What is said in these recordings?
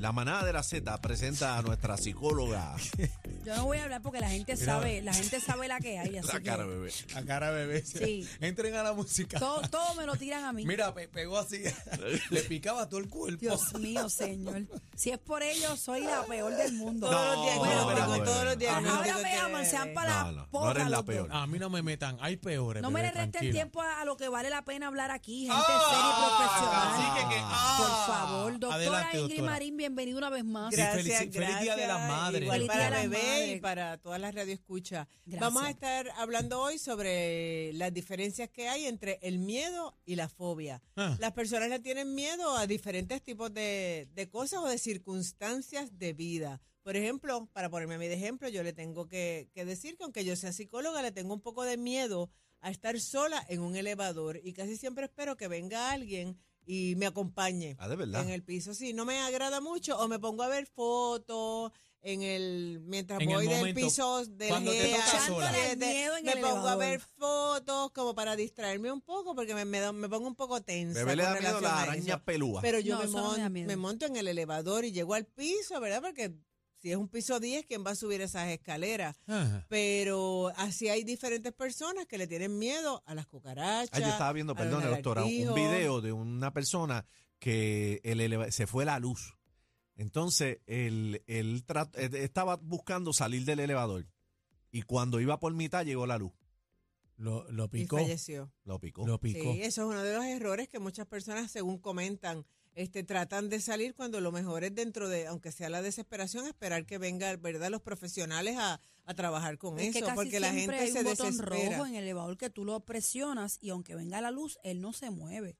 La manada de la Z presenta a nuestra psicóloga. Yo no voy a hablar porque la gente sabe, la gente sabe la que hay. Así La que cara, bebé. A cara bebé. Sí. Entren a la música. todo, todo me lo tiran a mí. Mira, pe- pegó así. Le picaba todo el cuerpo. Dios mío, señor. Si es por ello, soy la peor del mundo. Todos los Bueno, no, todos los Ahora me aman, sean para No, la no, porra no eres la los dos. peor. A mí no me metan. Hay peores. No me bebé, le resten tiempo a, a lo que vale la pena hablar aquí, gente Ah, seria y profesional. así que- que- ah. Por favor, doctora Adelante, Ingrid doctora. Marín, bienvenida una vez más. Sí, Gracias, felici- feliz Día de las gracias. Madres. Igual Feliz para bebé y para todas las radioescuchas. Gracias. Vamos a estar hablando hoy sobre las diferencias que hay entre el miedo y la fobia. Ah. Las personas le tienen miedo a diferentes tipos de, de cosas o de circunstancias de vida. Por ejemplo, para ponerme a mí de ejemplo, yo le tengo que, que decir que aunque yo sea psicóloga, le tengo un poco de miedo a estar sola en un elevador y casi siempre espero que venga alguien y me acompañe Ah, de verdad. en el piso. Sí, no me agrada mucho o me pongo a ver fotos en el mientras En el voy del momento, piso del en me el pongo a ver fotos como para distraerme un poco porque me, me, pongo un poco tensa. Bebé le da miedo la araña pelúa. Pero yo No, me, mon- me monto en el elevador y llego al piso, ¿verdad? Porque si es un piso 10, ¿quién va a subir esas escaleras? Ajá. Pero así hay diferentes personas que le tienen miedo a las cucarachas. Ah, yo estaba viendo, perdón, doctora, un video de una persona que el eleva- se fue la luz. Entonces, él, él trat- eh, estaba buscando salir del elevador. Y cuando iba por mitad, llegó la luz. Lo, lo Y picó. falleció. Lo picó. Lo picó. Sí, eso es uno de los errores que muchas personas, según comentan, este, tratan de salir cuando lo mejor es dentro de, aunque sea la desesperación, esperar que venga, ¿verdad?, los profesionales a, a trabajar con Es eso, porque la gente hay se un botón desespera. rojo en el elevador que tú lo presionas y aunque venga la luz, él no se mueve.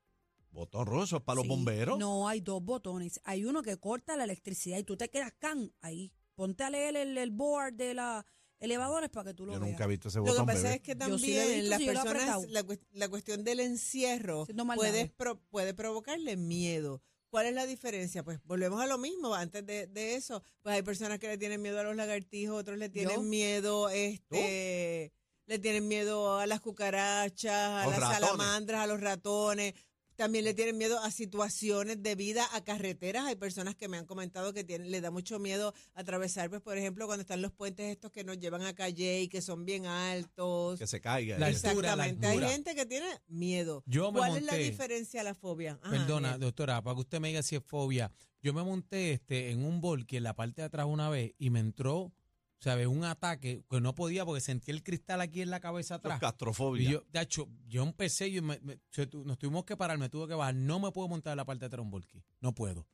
Botón rojo, eso es para los bomberos. No, hay dos botones. Hay uno que corta la electricidad y tú te quedas can ahí. Ponte a leer el, el board de la elevadores para que tú lo Yo veas. nunca he visto ese Lo que pasa bebé. es que Yo sí lo he también visto, las sí, yo lo he personas, apretado. la, la cuestión del encierro puede, maldades. pro- puede provocarle miedo. ¿Cuál es la diferencia? Pues volvemos a lo mismo. Antes de, de eso, pues hay personas que le tienen miedo a los lagartijos, otros le tienen ¿Yo? miedo, este, le tienen miedo a las cucarachas, a Los las ratones. salamandras, a los ratones. También le tienen miedo a situaciones de vida, a carreteras. Hay personas que me han comentado que tienen, le da mucho miedo atravesar, pues, por ejemplo, cuando están los puentes estos que nos llevan a Calle y que son bien altos. Que se caiga. La altura, la Exactamente. altura. Hay gente que tiene miedo. Yo me ¿Cuál es la monté- diferencia a la fobia? Ajá, Perdona, doctora, para que usted me diga si es fobia. Yo me monté este en un volky en la parte de atrás una vez y me entró, ¿sabes? Un ataque que no podía porque sentí el cristal aquí en la cabeza atrás. castrofobia. Y yo, de hecho, yo empecé, yo me- me- nos tuvimos que parar, me tuve que bajar. No me puedo montar en la parte de volky. No puedo.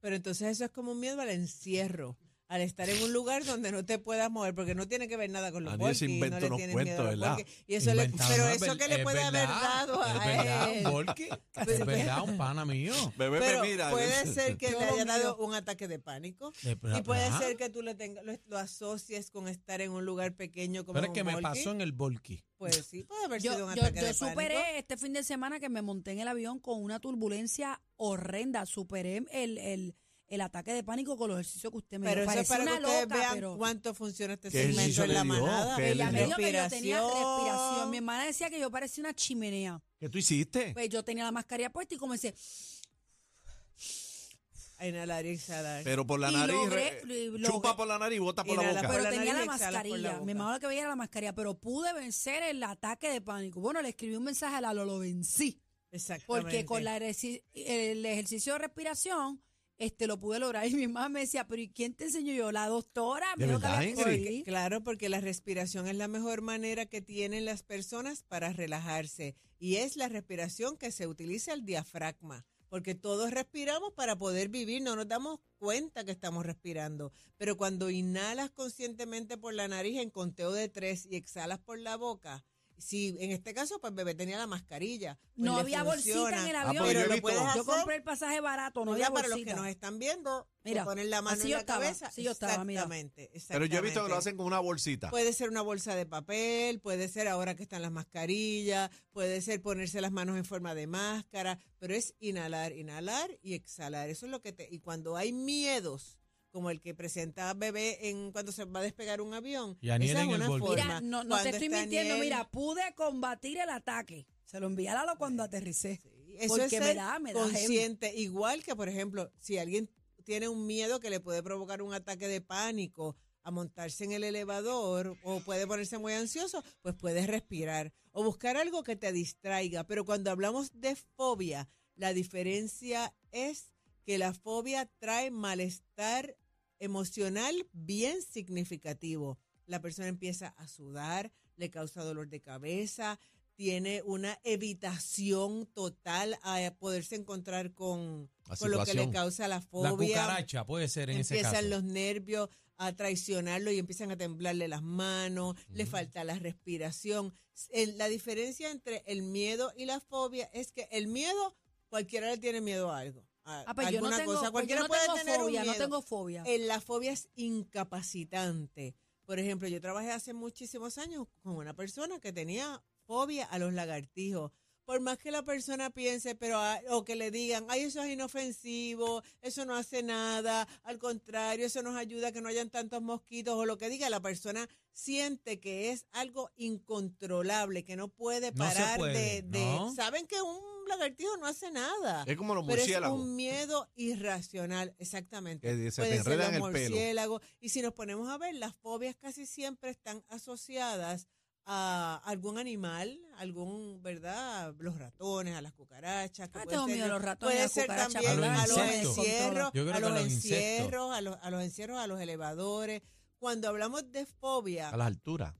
Pero entonces eso es como un miedo al encierro, al estar en un lugar donde no te puedas mover, porque no tiene que ver nada con los inventa no le cuentos, miedo a los ¿verdad? volquis. Y eso le, pero eso que le es puede haber verdad, dado Es a verdad, él. un volky. Es verdad, un pana mío. Bebé, Pero me mira. puede ser que le lo haya dado un ataque de pánico. De- Y puede ajá. ser que tú le tengas, lo, lo asocies con estar en un lugar pequeño como Pero es que me pasó en el volky. Pues sí, puede haber sido Yo, un yo, ataque yo de pánico. superé este fin de semana que me monté en el avión con una turbulencia horrenda. Superé el, el, el ataque de pánico con los ejercicios que usted me Pero dio. eso es Parecía para que una ustedes loca, vean pero cuánto funciona este ¿Qué segmento ejercicio en la dio? manada. ¿Qué ella le me dio? dijo que yo tenía respiración. Mi hermana decía que yo parecía una chimenea. ¿Qué tú hiciste? Pues yo tenía la mascarilla puesta y comencé. A inhalar y exhalar. Pero por la Y nariz, logré- re- y logré- chupa por la nariz y bota por la Inhala boca. por Pero la tenía la nariz y exhalas por la mascarilla. boca. Mi mamá lo que veía era la mascarilla, pero pude vencer el ataque de pánico. Bueno, le escribí un mensaje a Lalo, lo vencí. Exactamente. Porque con la ejerci- el ejercicio de respiración, este lo pude lograr. Y mi mamá me decía, pero ¿y quién te enseñó yo? La doctora. Claro, porque la respiración es la mejor manera que tienen las personas para relajarse. Y es la respiración que se utiliza el diafragma. Porque todos respiramos para poder vivir, no nos damos cuenta que estamos respirando. Pero cuando inhalas conscientemente por la nariz en conteo de tres y exhalas por la boca, Si en este caso, pues bebé tenía la mascarilla. pues No había bolsita en el Ah, avión. yo he Pero lo visto- puedes Yo hacer compré el pasaje barato, no había para los que nos están viendo, Mira, poner la mano así en yo la estaba, cabeza. así yo estaba, mira. Exactamente, Pero yo he visto que lo exactamente. hacen con una bolsita. Puede ser una bolsa de papel, puede ser ahora que están las mascarillas, puede ser ponerse las manos en forma de máscara, pero es inhalar, inhalar y exhalar. Eso es lo que te... Y cuando hay miedos, como el que presenta bebé en cuando se va a despegar un avión, Y Aniel esa es en el una bolsillo. forma. Mira, no, no te estoy mintiendo, Aniel- mira, pude combatir el ataque. Se lo envié a Lalo cuando aterricé. Sí, Eso Porque es me da- me da consciente. Igual que, por ejemplo, si alguien tiene un miedo que le puede provocar un ataque de pánico a montarse en el elevador o puede ponerse muy ansioso, pues puedes respirar o buscar algo que te distraiga. Pero cuando hablamos de fobia, la diferencia es que la fobia trae malestar emocional bien significativo. La persona empieza a sudar, le causa dolor de cabeza, tiene una evitación total a poderse encontrar con, La con lo que le causa la La fobia. cucaracha puede ser en ese empiezan caso. los nervios a traicionarlo y empiezan a temblarle las manos, le falta la respiración. La diferencia entre el miedo y la fobia es que el miedo, cualquiera le tiene miedo a algo. A, Ah, pues yo no alguna tengo, cosa. pues yo Cualquiera no puede tengo tener un fobia, no miedo. tengo fobia. Eh, la fobia es incapacitante. Por ejemplo, yo trabajé hace muchísimos años con una persona que tenía fobia a los lagartijos. Por más que la persona piense, pero ah, o que le digan, ay, eso es inofensivo, eso no hace nada, al contrario, eso nos ayuda a que no hayan tantos mosquitos, o lo que diga, la persona siente que es algo incontrolable, que no puede No parar puede, de, de- ¿no? Saben que un lagartijo no hace nada. Es como los Pero es murciélagos. un miedo irracional, exactamente. Que se te ser los el pelo. murciélagos. Y si nos ponemos a ver, las fobias casi siempre están asociadas a algún animal, algún, ¿verdad? Los ratones, a las cucarachas. que Ah, puede tengo ser- miedo a los ratones Puede ser también A los a los insectos. encierros, a los, encierros, a los, a los encierros, a los elevadores. Cuando hablamos de fobia, A las alturas.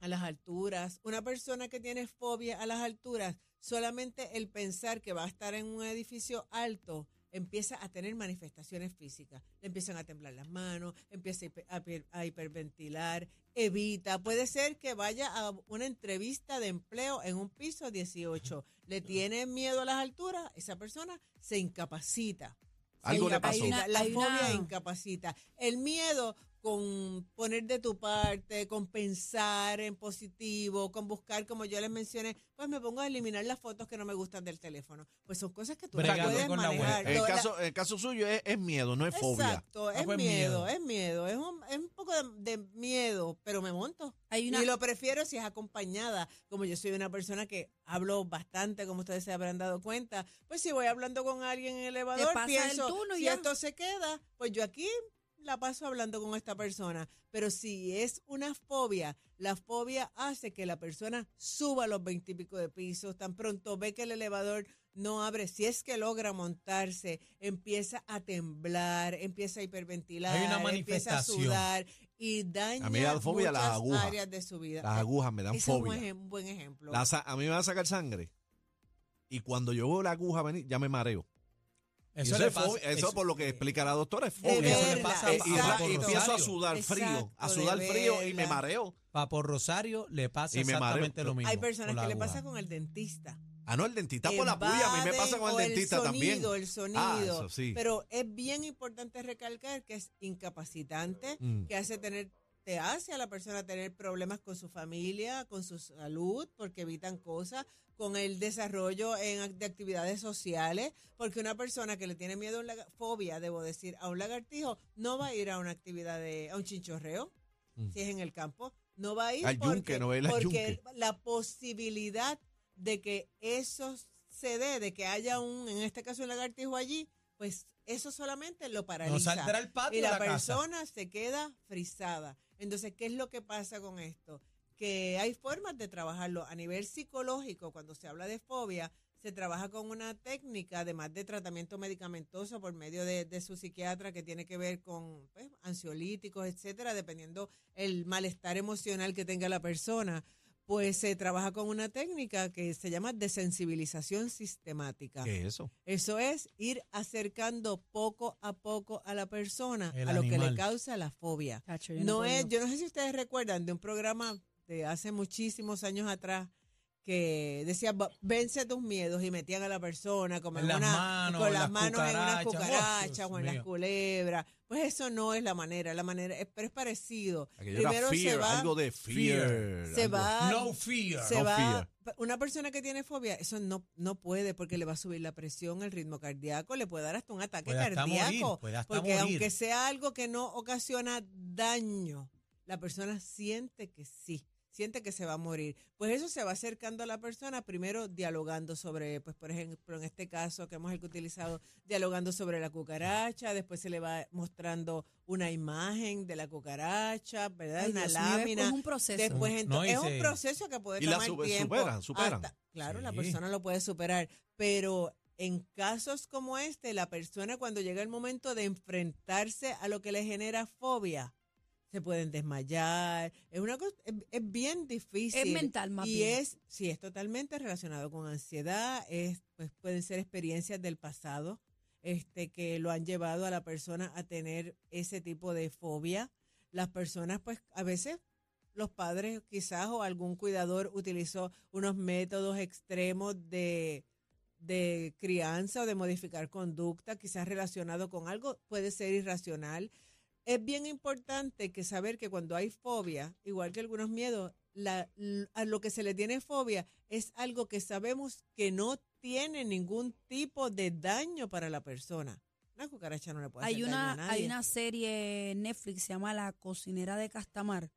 a las alturas. Una persona que tiene fobia a las alturas, solamente el pensar que va a estar en un edificio alto empieza a tener manifestaciones físicas. Le empiezan a temblar las manos, empieza a hiper- a hiper- a hiperventilar, evita. Puede ser que vaya a una entrevista de empleo en un piso 18. Le tiene miedo a las alturas, esa persona se incapacita. Algo le pasó. la hay fobia una- incapacita. El miedo con poner de tu parte, con pensar en positivo, con buscar, como yo les mencioné, pues me pongo a eliminar las fotos que no me gustan del teléfono. Pues son cosas que tú no Bregando puedes con manejar. el caso, en el caso suyo es, es miedo, no es fobia. Exacto, Ah, es pues miedo, miedo. es miedo, es un, es un poco de, de miedo, pero me monto. Hay una, Y lo prefiero si es acompañada. Como yo soy una persona que hablo bastante, como ustedes se habrán dado cuenta, pues si voy hablando con alguien en el elevador, el pienso, turno y si ya. esto se queda, pues yo aquí la paso hablando con esta persona. Pero si es una fobia, la fobia hace que la persona suba los veintipico de pisos, tan pronto ve que el elevador no abre, si es que logra montarse, empieza a temblar, empieza a hiperventilar, Hay una empieza a sudar y daña A mí me da fobia las agujas. áreas de su vida. Las agujas me dan Ese es un fobia. ejem- un buen ejemplo. A mí me va a sacar sangre. Y cuando yo veo la aguja venir, ya me mareo. Eso, Eso, es pasa-. Eso por lo que explica la doctora, es fobia. Eso le pasa Eh, a- y, a y empiezo a sudar frío, a Exacto, sudar de frío y me mareo. Papo Rosario le pasa Y me mareo. exactamente lo mismo. Hay personas que le pasa con el dentista. Ah, no, el dentista por la puya, a mí me pasa con el dentista el también. sonido, El sonido, Ah, eso sí. Pero es bien importante recalcar que es incapacitante, Mm. que hace tener te hace a la persona tener problemas con su familia, con su salud, porque evitan cosas, con el desarrollo en, de actividades sociales, porque una persona que le tiene miedo, a un laga- fobia, debo decir, a un lagartijo, no va a ir a una actividad de, a un chinchorreo, Mm. si es en el campo, no va a ir Al porque, yunque, no al porque la posibilidad de que eso se dé, de que haya un, en este caso un lagartijo allí, pues eso solamente lo paraliza. al patio y la, la, casa. persona se queda frisada. Entonces, ¿qué es lo que pasa con esto? Que hay formas de trabajarlo a nivel psicológico, cuando se habla de fobia, se trabaja con una técnica, además de tratamiento medicamentoso por medio de, de su psiquiatra, que tiene que ver con pues, ansiolíticos, etcétera, dependiendo el malestar emocional que tenga la persona. Pues se trabaja con una técnica que se llama desensibilización sistemática. ¿Qué es eso? Eso es ir acercando poco a poco a la persona El a lo que le causa la fobia. No es, yo no sé si ustedes recuerdan de un programa este, hace muchísimos años atrás que decía "Va- vence tus miedos y metían a la persona como En en las una- manos, con en las las manos en unas ¡Oh, cucarachas Dios o en las culebras. Pues eso no es la manera, la manera, es- pero es parecido. Aquello era Primero se va- algo de fear. Se algo- va, No fear. se No va, fear. una persona que tiene fobia, eso no, no puede porque le va a subir la presión, el ritmo cardíaco, le puede dar hasta un ataque Puede hasta cardíaco. morir, puede hasta porque morir. aunque sea algo que no ocasiona daño, la persona siente que sí, siente que se va a morir. Pues eso se va acercando a la persona, primero dialogando sobre, pues por ejemplo, en este caso que hemos utilizado, dialogando sobre la cucaracha, después se le va mostrando una imagen de la cucaracha, ¿verdad? Ay, una Dios mío, es- lámina. es un proceso. Después No, es se- un proceso que puede Y la tomar sube- tiempo. superan, superan. hasta- claro, la persona lo puede superar, pero en casos como este, la persona cuando llega el momento de enfrentarse a lo que le genera fobia, se pueden desmayar, es una cosa, es, es bien difícil. Es mental más y bien. es, sí, es totalmente relacionado con ansiedad, es, pues pueden ser experiencias del pasado, este, que lo han llevado a la persona a tener ese tipo de fobia. Las personas, pues, a veces los padres quizás o algún cuidador utilizó unos métodos extremos de, de crianza o de modificar conducta, quizás relacionado con algo, puede ser irracional. Es bien importante que saber que cuando hay fobia, igual que algunos miedos, la, a lo que se le tiene fobia es algo que sabemos que no tiene ningún tipo de daño para la persona. Una cucaracha no le puede Hay hacer daño a una, nadie. hay una serie en Netflix, se llama La cocinera de Castamar,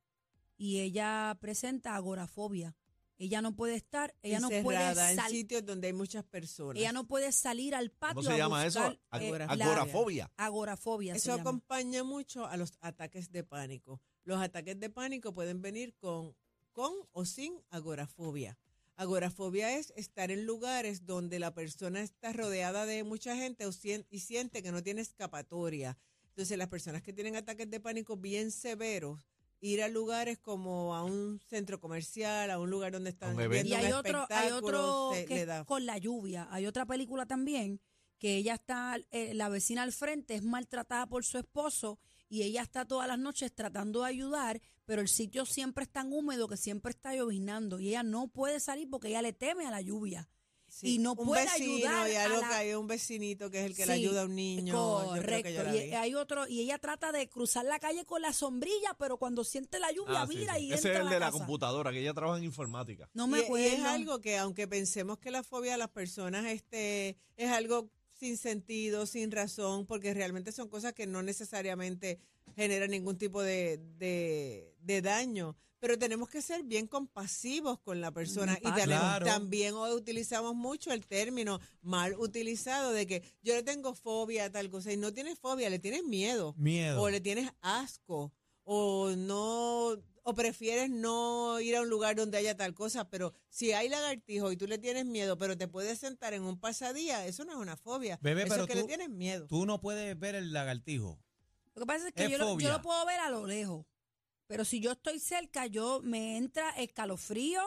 y ella presenta agorafobia. Ella no puede estar, ella no puede en salir, sitios donde hay muchas personas. ella no puede salir al patio. ¿Cómo se a llama eso? eh, Agora- la- Agorafobia. agorafobia se Eso llama. acompaña mucho a los ataques de pánico. Los ataques de pánico pueden venir con, con o sin agorafobia. Agorafobia es estar en lugares donde la persona está rodeada de mucha gente o sien- y siente que no tiene escapatoria. Entonces, las personas que tienen ataques de pánico bien severos, ir a lugares como a un centro comercial, a un lugar donde están un viendo. Y hay un otro, hay otro se- que es con la lluvia. Hay otra película también que ella está, eh, la vecina al frente es maltratada por su esposo y ella está todas las noches tratando de ayudar, pero el sitio siempre es tan húmedo que siempre está llovinando y ella no puede salir porque ella le teme a la lluvia. Sí, y no un puede vecino, ayudar y a algo la- que hay un vecinito que es el que le Sí, ayuda a un niño. yo creo que Correcto. Y hay otro, y ella trata de cruzar la calle con la sombrilla, pero cuando siente la lluvia, Ah, sí, mira sí. y Ese entra es a el la de la computadora, que ella trabaja en informática. No Y- me y, acuerdo. es algo que aunque pensemos que la fobia a las personas este es algo sin sentido, sin razón, porque realmente son cosas que no necesariamente generan ningún tipo de, de, de daño. Pero tenemos que ser bien compasivos con la persona. Y tenemos- Claro. también hoy utilizamos mucho el término mal utilizado de que yo le tengo fobia a tal cosa. Y no tienes fobia, le tienes miedo Miedo. o le tienes asco o no o prefieres no ir a un lugar donde haya tal cosa, pero si hay lagartijo y tú le tienes miedo, pero te puedes sentar en un pasadía, eso no es una fobia. Bebé, eso pero es que tú- le tienes miedo. Tú no puedes ver el lagartijo. Lo que pasa es que Es yo lo, yo fobia. lo puedo ver a lo lejos. Pero si yo estoy cerca, yo me entra escalofrío.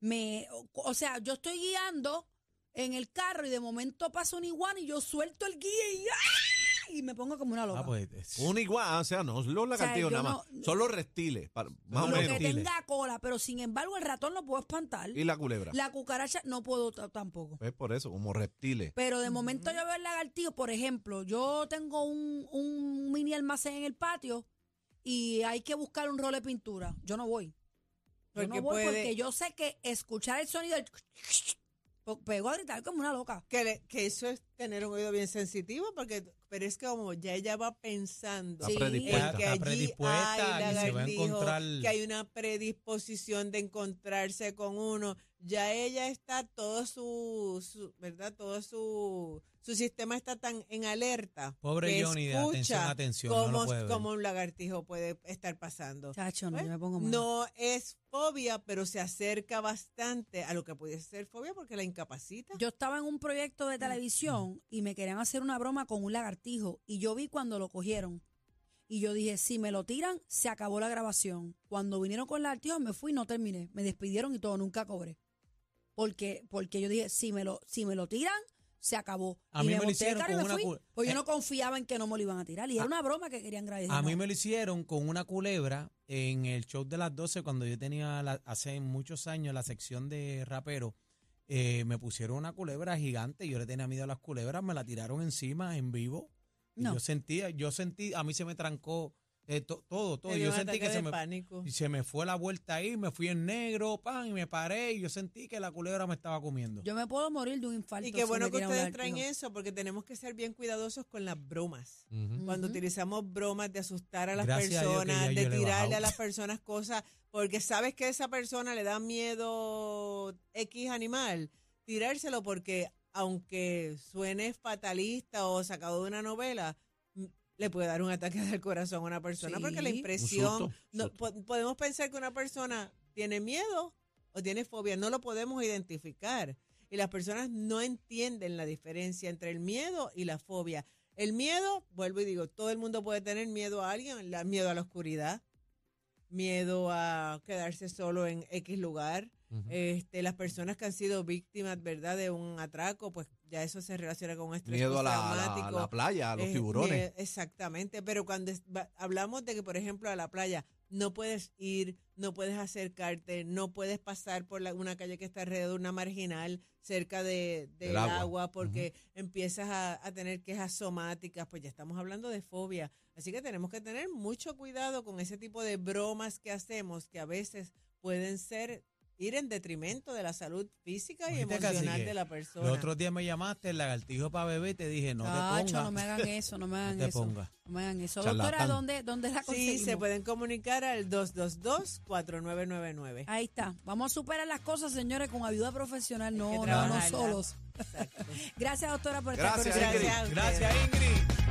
Me, o, o sea, yo estoy guiando en el carro y de momento pasa un iguana y yo suelto el guía y, ¡ah! y me pongo como una loca. Ah, pues. es- Un igual, o sea, no los lagartijos yo nada más. no- Son los reptiles, para- más o lo menos. que reptiles. tenga cola, pero sin embargo el ratón lo puedo espantar. Y la culebra. La cucaracha no puedo t- tampoco. Es por eso, como reptiles. Pero de momento yo veo el lagartijo, por ejemplo, yo tengo un, un mini almacén en el patio y hay que buscar un rol de pintura. Yo no voy. Yo Porque no voy puede- porque yo sé que escuchar el sonido del... Pego a gritar como una loca. Que, le- que eso es tener un oído bien sensitivo, porque pero es que como ya ella va pensando Sí. predispuesta. en que allí predispuesta hay y se va a encontrar- que hay una predisposición de encontrarse con uno, ya ella está todo su, su- verdad, todo su su sistema está tan en alerta. Pobre que Johnny, de escucha atención, atención, no lo cómo, puede ver. cómo un lagartijo puede estar pasando. Chacho, no, Pues, yo me pongo mal. No es fobia, pero se acerca bastante a lo que puede ser fobia porque la incapacita. Yo estaba en un proyecto de televisión y me querían hacer una broma con un lagartijo y yo vi cuando lo cogieron. Y yo dije, si me lo tiran, se acabó la grabación. Cuando vinieron con el lagartijo me fui y no terminé. Me despidieron y todo, nunca cobré. Porque, porque yo dije, si me lo, si me lo tiran, se acabó. A Y mí me lo hicieron y con una fui, Pues yo eh, no confiaba en que no me lo iban a tirar. Y era una broma que querían grabar. Y A mí me lo hicieron con una culebra en el show de las 12 cuando yo tenía la- hace muchos años la sección de rapero. eh, me pusieron una culebra gigante, yo le tenía miedo a las culebras, me la tiraron encima en vivo. Y No. yo sentía, yo sentí, a mí se me trancó eh, to- todo, todo. Yo sentí que se me, pánico. y se me fue la vuelta ahí, me fui en negro, pan, y me paré y yo sentí que la culebra me estaba comiendo. Yo me puedo morir de un infarto. Y qué si bueno que ustedes traen eso, porque tenemos que ser bien cuidadosos con las bromas. Cuando utilizamos bromas de asustar a las Gracias personas, de tirarle a las personas cosas, porque sabes que a esa persona le da miedo X animal, tirárselo porque aunque suene fatalista o sacado de una novela, le puede dar un ataque del corazón a una persona, porque la impresión, susto, no, susto. po- podemos pensar que una persona tiene miedo o tiene fobia, no lo podemos identificar. Y las personas no entienden la diferencia entre el miedo y la fobia. El miedo, vuelvo y digo, todo el mundo puede tener miedo a alguien, la- miedo a la oscuridad, miedo a quedarse solo en X lugar. Este, las personas que han sido víctimas, ¿verdad?, de un atraco, pues ya eso se relaciona con estrés Miedo a la, playa, a los Eh, tiburones. exactamente, pero cuando es- va- hablamos de que, por ejemplo, a la playa no puedes ir, no puedes acercarte, no puedes pasar por la- una calle que está alrededor de una marginal cerca de, del agua. agua, porque empiezas a, a tener quejas somáticas, pues ya estamos hablando de fobia. Así que tenemos que tener mucho cuidado con ese tipo de bromas que hacemos, que a veces pueden ser ir en detrimento de la salud física y Oíste, emocional cacique, de la persona. Los otros días me llamaste, el lagartijo para bebé, y te dije, no te Tacho, pongas. no me hagan eso, no me hagan No te eso. No me hagan eso. Charlatán. Doctora, ¿dónde, dónde la Sí, conseguimos? se pueden comunicar al 222-4999. Ahí está. Vamos a superar las cosas, señores, con ayuda profesional, no, no, no solos. Gracias, doctora, por estar con Gracias, nosotros. Gracias, Ingrid.